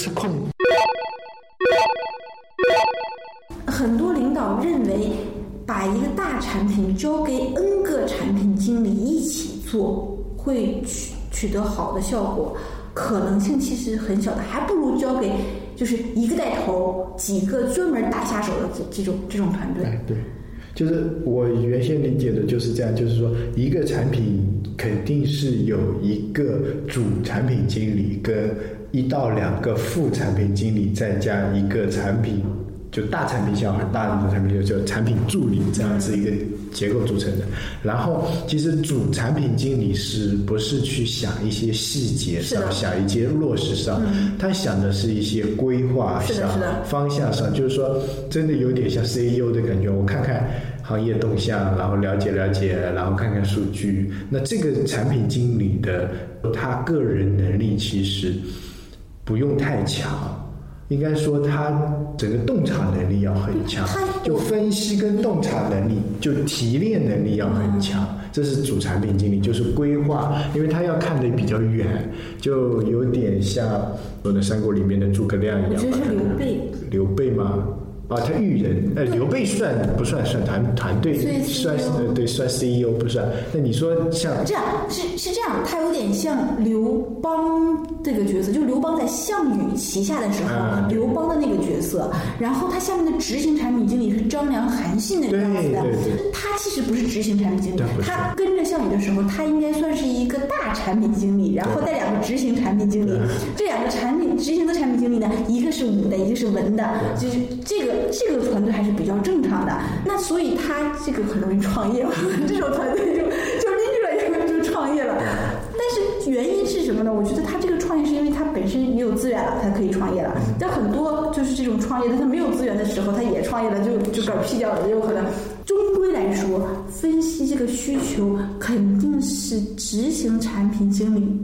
吃空。很多领导认为，把一个大产品交给 N 个产品经理一起做，会取取得好的效果，可能性其实很小的，还不如交给就是一个带头，几个专门打下手的这这种这种团队。哎，对，就是我原先理解的就是这样，就是说一个产品肯定是有一个主产品经理跟一到两个副产品经理，再加一个产品。就大产品线很大的产品就叫产品助理这样子一个结构组成的。然后，其实主产品经理是不是去想一些细节上，想一些落实上？他想的是一些规划上、方向上，就是说，真的有点像 CEO 的感觉。我看看行业动向，然后了解了解，然后看看数据。那这个产品经理的他个人能力其实不用太强。应该说，他整个洞察能力要很强，就分析跟洞察能力，就提炼能力要很强。这是主产品经理，就是规划，因为他要看的比较远，就有点像我的三国里面的诸葛亮一样。这是刘备。刘备吗？啊，他育人，呃，刘备算不算算团团队？算是对，算 CEO 不算。那你说像这样是是这样，他有点像刘邦这个角色，就刘邦在项羽旗下的时候，刘邦的那个角色。然后他下面的执行产品经理是张良、韩信那个样子的。他其实不是执行产品经理，他跟着项羽的时候，他应该算是一个大产品经理，然后带两个执行产品经理。这两个产品执行的产品经理呢，一个是武的，一个是文的，就是这个。这个团队还是比较正常的，那所以他这个很容易创业，这种团队就就拎出来以后就创业了。但是原因是什么呢？我觉得他这个创业是因为他本身也有资源了，他可以创业了。但很多就是这种创业，但他没有资源的时候，他也创业了，就就嗝屁掉了，也有可能。终归来说，分析这个需求肯定是执行产品经理。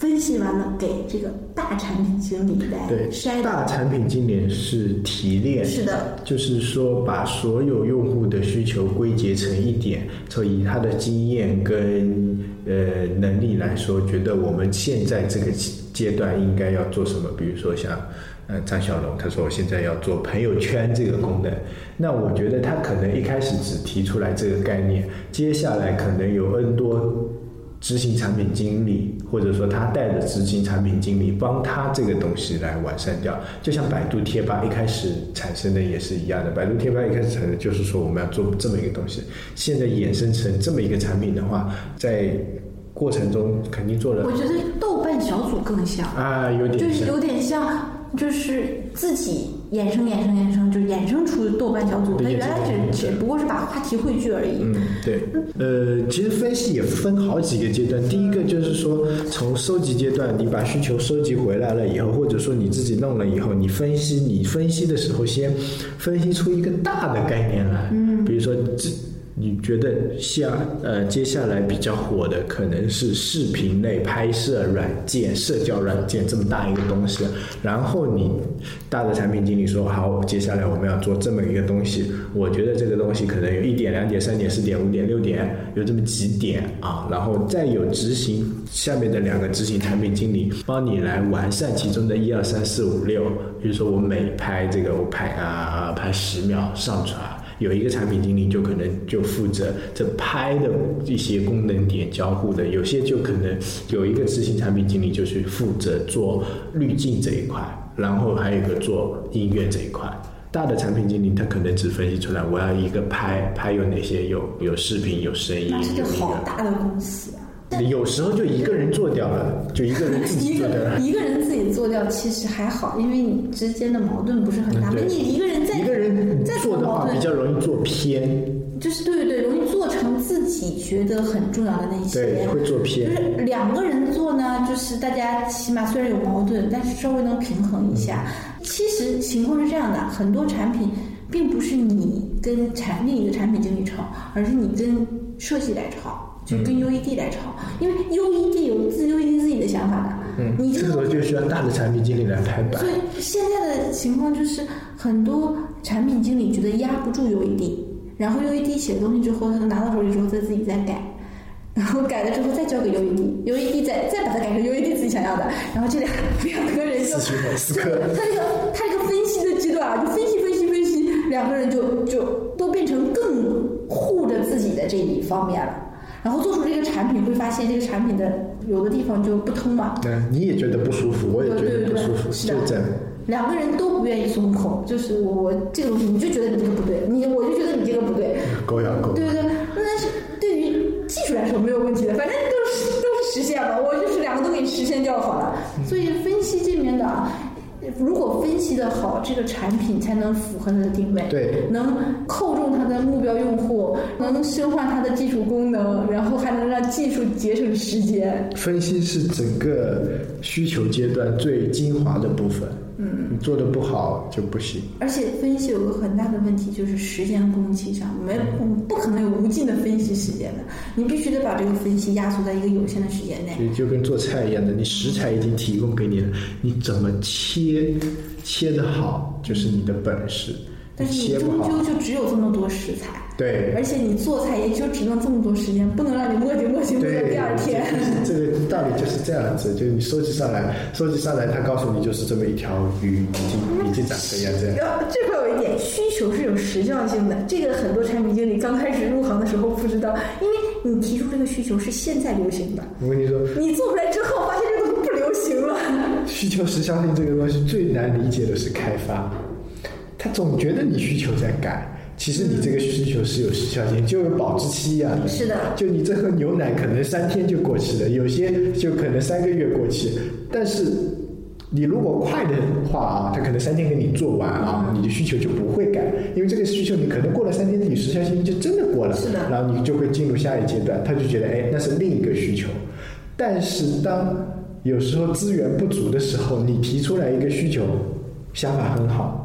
分析完了，给这个大产品经理来筛。大产品经理是提炼，是的，就是说把所有用户的需求归结成一点，所以他的经验跟呃能力来说，觉得我们现在这个阶段应该要做什么？比如说像呃张小龙，他说我现在要做朋友圈这个功能，那我觉得他可能一开始只提出来这个概念，接下来可能有 N 多。执行产品经理，或者说他带着执行产品经理帮他这个东西来完善掉，就像百度贴吧一开始产生的也是一样的。百度贴吧一开始产生就是说我们要做这么一个东西，现在衍生成这么一个产品的话，在过程中肯定做了。我觉得豆瓣小组更像啊，有点就是有点像，就是自己。衍生、衍生、衍生，就衍生出豆瓣小组。它原来只只不过是把话题汇聚而已。嗯，对。呃，其实分析也分好几个阶段。第一个就是说，从收集阶段，你把需求收集回来了以后，或者说你自己弄了以后，你分析，你分析的时候先分析出一个大的概念来。嗯，比如说这。你觉得下呃接下来比较火的可能是视频类拍摄软件、社交软件这么大一个东西，然后你大的产品经理说好，接下来我们要做这么一个东西，我觉得这个东西可能有一点、两点、三点、四点、五点、六点，有这么几点啊，然后再有执行下面的两个执行产品经理帮你来完善其中的一二三四五六，比如说我每拍这个我拍啊拍十秒上传。有一个产品经理就可能就负责这拍的一些功能点交互的，有些就可能有一个执行产品经理就是负责做滤镜这一块，然后还有一个做音乐这一块。大的产品经理他可能只分析出来我要一个拍拍有哪些有有视频有声音，那是个好大的公司。有时候就一个人做掉了，就一个人自己做掉了。一个人自己做掉其实还好，因为你之间的矛盾不是很大。你一个人在一个人做的话，比较容易做偏。就是对对对，容易做成自己觉得很重要的那些。对，会做偏。就是两个人做呢，就是大家起码虽然有矛盾，但是稍微能平衡一下。其实情况是这样的，很多产品并不是你跟产另一个产品经理吵，而是你跟设计来吵。就跟 UED 来吵，因为 UED 有自 UED 自己的想法的。嗯，你这个时候就需要大的产品经理来拍板。所以现在的情况就是，很多产品经理觉得压不住 UED，然后 UED 写的东西之后，他拿到手里之后再自己再改。然后改了之后再交给 UED，UED 再再把它改成 UED 自己想要的，然后这两 两个人就就他这个他这个分析的阶段啊，就分析分析分析，两个人就就都变成更护着自己的这一方面了。然后做出这个产品，会发现这个产品的有的地方就不通嘛。对，你也觉得不舒服，我也觉得不舒服，就这样。两个人都不愿意松口，就是我我这个东西，你就觉得你这个不对，你我就觉得你这个不对。狗咬狗。对对对，但是对于技术来说没有问题的，反正都是都是实现了，我就是两个都给你实现掉好了。所以分析这面的啊。如果分析的好，这个产品才能符合它的定位，对，能扣中它的目标用户，能深化它的技术功能，然后还能让技术节省时间。分析是整个需求阶段最精华的部分。嗯，你做的不好就不行。而且分析有个很大的问题，就是时间工期上，没不可能有无尽的分析时间的，你必须得把这个分析压缩在一个有限的时间内。就跟做菜一样的，你食材已经提供给你了，你怎么切切的好，就是你的本事。但是你终究就只有这么多食材，对，而且你做菜也就只能这么多时间，不能让你磨叽磨叽磨到第二天。这个道理就是这样子，就是你收集上来，收集上来，他告诉你就是这么一条鱼，已经已经长这样这样。这块有一点，需求是有时效性的，这个很多产品经理刚开始入行的时候不知道，因为你提出这个需求是现在流行的。我跟你说，你做出来之后发现这东西不流行了。需求时效性这个东西最难理解的是开发。他总觉得你需求在改，其实你这个需求是有时效性，就有保质期一样的。是的。就你这盒牛奶可能三天就过期了，有些就可能三个月过期。但是你如果快的话啊，他可能三天给你做完啊，你的需求就不会改，因为这个需求你可能过了三天，你时效性就真的过了。是的。然后你就会进入下一阶段，他就觉得哎，那是另一个需求。但是当有时候资源不足的时候，你提出来一个需求，想法很好。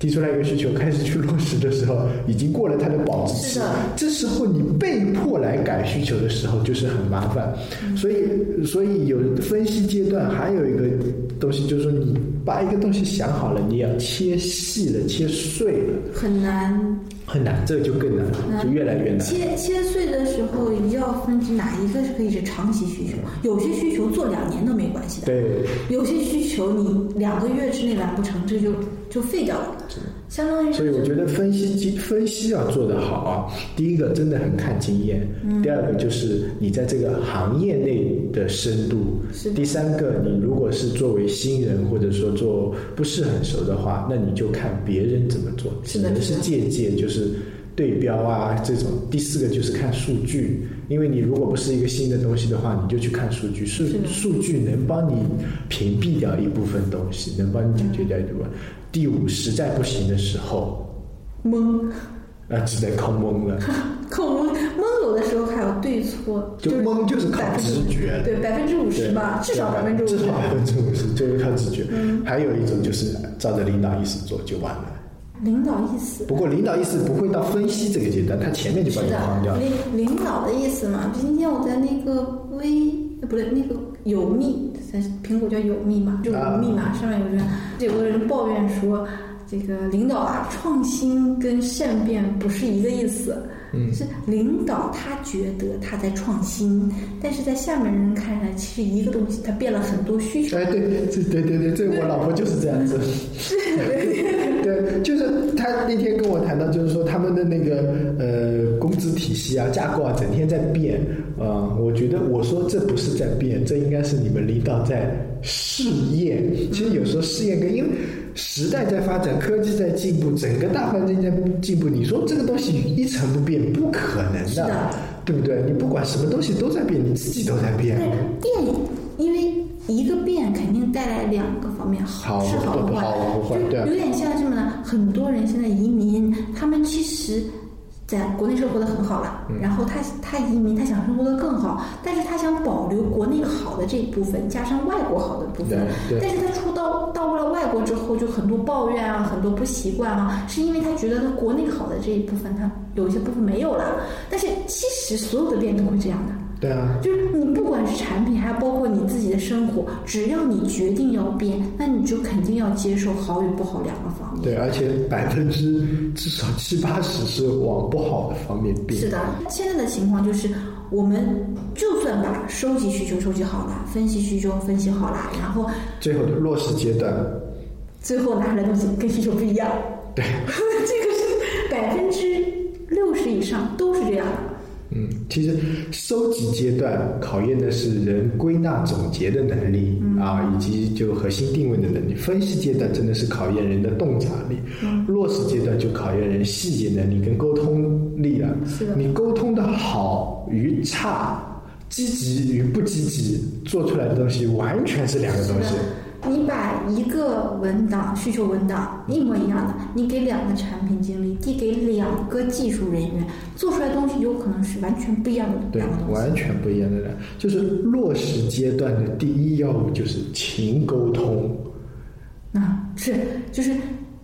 提出来一个需求，开始去落实的时候，已经过了它的保质期。这时候你被迫来改需求的时候，就是很麻烦。所以，所以有分析阶段，还有一个东西，就是说你把一个东西想好了，你要切细了、切碎了，很难。很难，这个就更难，就越来越难。切切碎的时候，要分哪一个是可以是长期需求？有些需求做两年都没关系的。对。有些需求你两个月之内完不成，这就就废掉了。相当于。所以我觉得分析机分析要做得好啊，第一个真的很看经验，第二个就是你在这个行业内的深度，第三个你如果是作为新人或者说做不是很熟的话，那你就看别人怎么做，只能是借鉴，就。是对标啊，这种第四个就是看数据，因为你如果不是一个新的东西的话，你就去看数据，数数据能帮你屏蔽掉一部分东西，能帮你解决掉一部分。第五，实在不行的时候，懵，啊，只能靠懵了。靠懵，懵有的时候还有对错，就懵就是靠直觉，对百分之五十吧，至少百分之五十，至少百分之五十就是靠直觉。还有一种就是照着领导意思做就完了。领导意思，不过领导意思不会到分析这个阶段，他前面就把你框掉。领领导的意思嘛，今天我在那个微，不对，那个有密，在苹果叫有密嘛，就有密码上面有人，有个人抱怨说，这个领导啊，创新跟善变不是一个意思。嗯，是领导他觉得他在创新，但是在下面人看来，其实一个东西他变了很多需求。哎，对，对对对对，这我老婆就是这样子。是，对，就是他那天跟我谈到，就是说他们的那个呃工资体系啊、架构啊，整天在变啊。我觉得我说这不是在变，这应该是你们领导在试验。其实有时候试验跟因为。时代在发展，科技在进步，整个大环境在进步。你说这个东西一成不变，不可能的，对不对？你不管什么东西都在变，你自己都在变。变，因为一个变肯定带来两个方面，好是好不坏，对有点像什么呢？很多人现在移民，他们其实。在国内生活的很好了，然后他他移民，他想生活的更好，但是他想保留国内好的这一部分，加上外国好的部分。但是他出到到了外国之后，就很多抱怨啊，很多不习惯啊，是因为他觉得他国内好的这一部分，他有一些部分没有了。但是其实所有的店都会这样的。对啊，就是你不管是产品，还包括你自己的生活，只要你决定要变，那你就肯定要接受好与不好两个。对，而且百分之至少七八十是往不好的方面变。是的，现在的情况就是我们就算把收集需求收集好了，分析需求分析好了，然后最后的落实阶段，最后拿出来东西跟需求不一样。对，这个是百分之六十以上都是这样的。嗯，其实收集阶段考验的是人归纳总结的能力啊，以及就核心定位的能力。分析阶段真的是考验人的洞察力，落实阶段就考验人细节能力跟沟通力了。是的你沟通的好与差，积极与不积极，做出来的东西完全是两个东西。你把一个文档需求文档一模一样的，你给两个产品经理，递给两个技术人员，做出来的东西有可能是完全不一样的对完全不一样的人，就是落实阶段的第一要务就是勤沟通。啊，是就是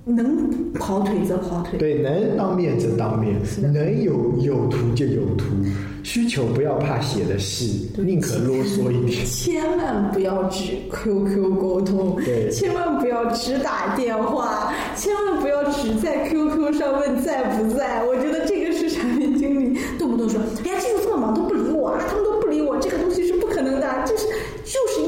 能跑腿则跑腿，对，能当面则当面能有有图就有图，需求不要怕写的细，宁可啰嗦一点。千万不要只 QQ 沟通，对千万不要只打电话，千万不要只在 QQ 上问在不在。我觉得这个是产品经理动不动说，哎呀，技术这么忙都不理我啊，他们都不理我，这个东西是不可能的，就是就是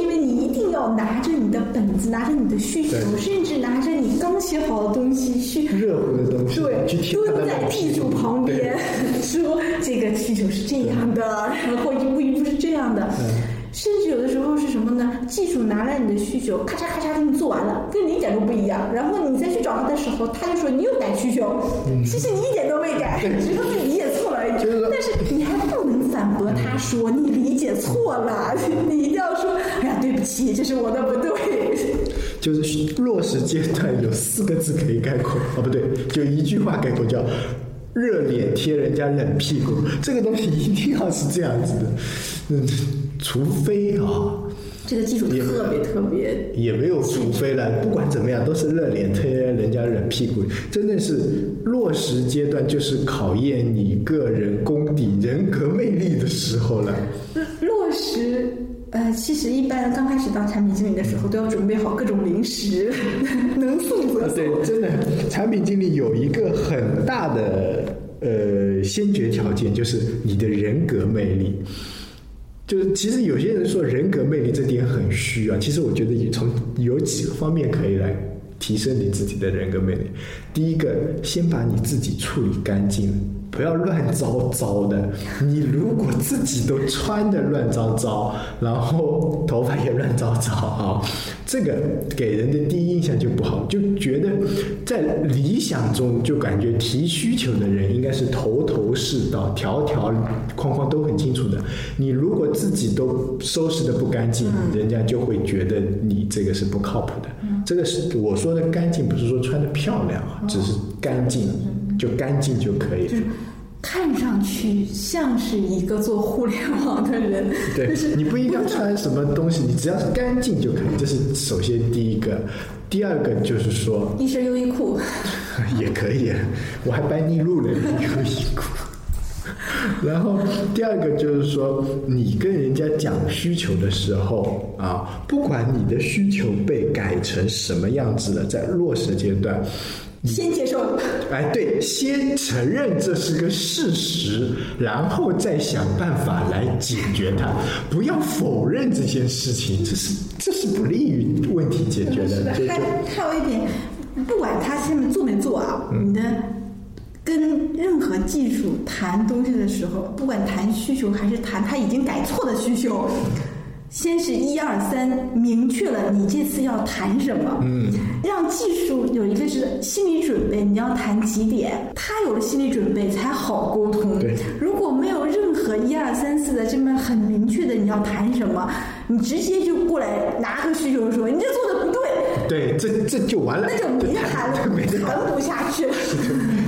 要拿着你的本子，拿着你的需求，甚至拿着你刚写好的东西去热乎的东西，对，蹲在的冷屁技术旁边 说这个需求是这样的，然后一步一步是这样的。甚至有的时候是什么呢？技术拿来你的需求，咔嚓咔嚓给你做完了，跟你一点都不一样。然后你再去找他的时候，他就说你又改需求，其实你一点都没改，只是他自己理解错了而已。但是你还不能反驳他说你理解错了，你一定要这是我的不对。就是落实阶段有四个字可以概括，哦不对，就一句话概括叫“热脸贴人家冷屁股”。这个东西一定要是这样子的，嗯，除非啊。这个技术特别特别也没有除非了，不管怎么样，都是热脸贴人家冷屁股，真的是落实阶段，就是考验你个人功底、人格魅力的时候了。落实，呃，其实一般刚开始当产品经理的时候，都要准备好各种零食，能送则送。对，真的，产品经理有一个很大的呃先决条件，就是你的人格魅力。就是其实有些人说人格魅力这点很虚啊，其实我觉得也从有几个方面可以来提升你自己的人格魅力。第一个，先把你自己处理干净，不要乱糟糟的。你如果自己都穿的乱糟糟，然后头发也乱糟糟啊，这个给人的第一印象就不好，就觉得在理想中就感觉提需求的人应该是头头是道，条条框框都很清楚的。你如果自己都收拾的不干净，人家就会觉得你这个是不靠谱的。这个是我说的干净，不是说穿的漂亮啊，只是干净，就干净就可以了。就是看上去像是一个做互联网的人，对就是你不一定要穿什么东西，你只要是干净就可以。这是首先第一个，第二个就是说一身优衣库，也可以，我还搬逆路了，优衣库。然后第二个就是说，你跟人家讲需求的时候啊，不管你的需求被改成什么样子了，在落实阶段，先接受。哎，对，先承认这是个事实，然后再想办法来解决它，不要否认这件事情，这是这是不利于问题解决的。还还有一点，不管他下面做没做啊，嗯你的跟任何技术谈东西的时候，不管谈需求还是谈他已经改错的需求。先是一二三，明确了你这次要谈什么，嗯，让技术有一个是心理准备，你要谈几点，他有了心理准备才好沟通。对。如果没有任何一二三四的这么很明确的你要谈什么，你直接就过来拿个需求说你这做的不对，对，这这就完了，那就没谈了，没谈谈不下去了。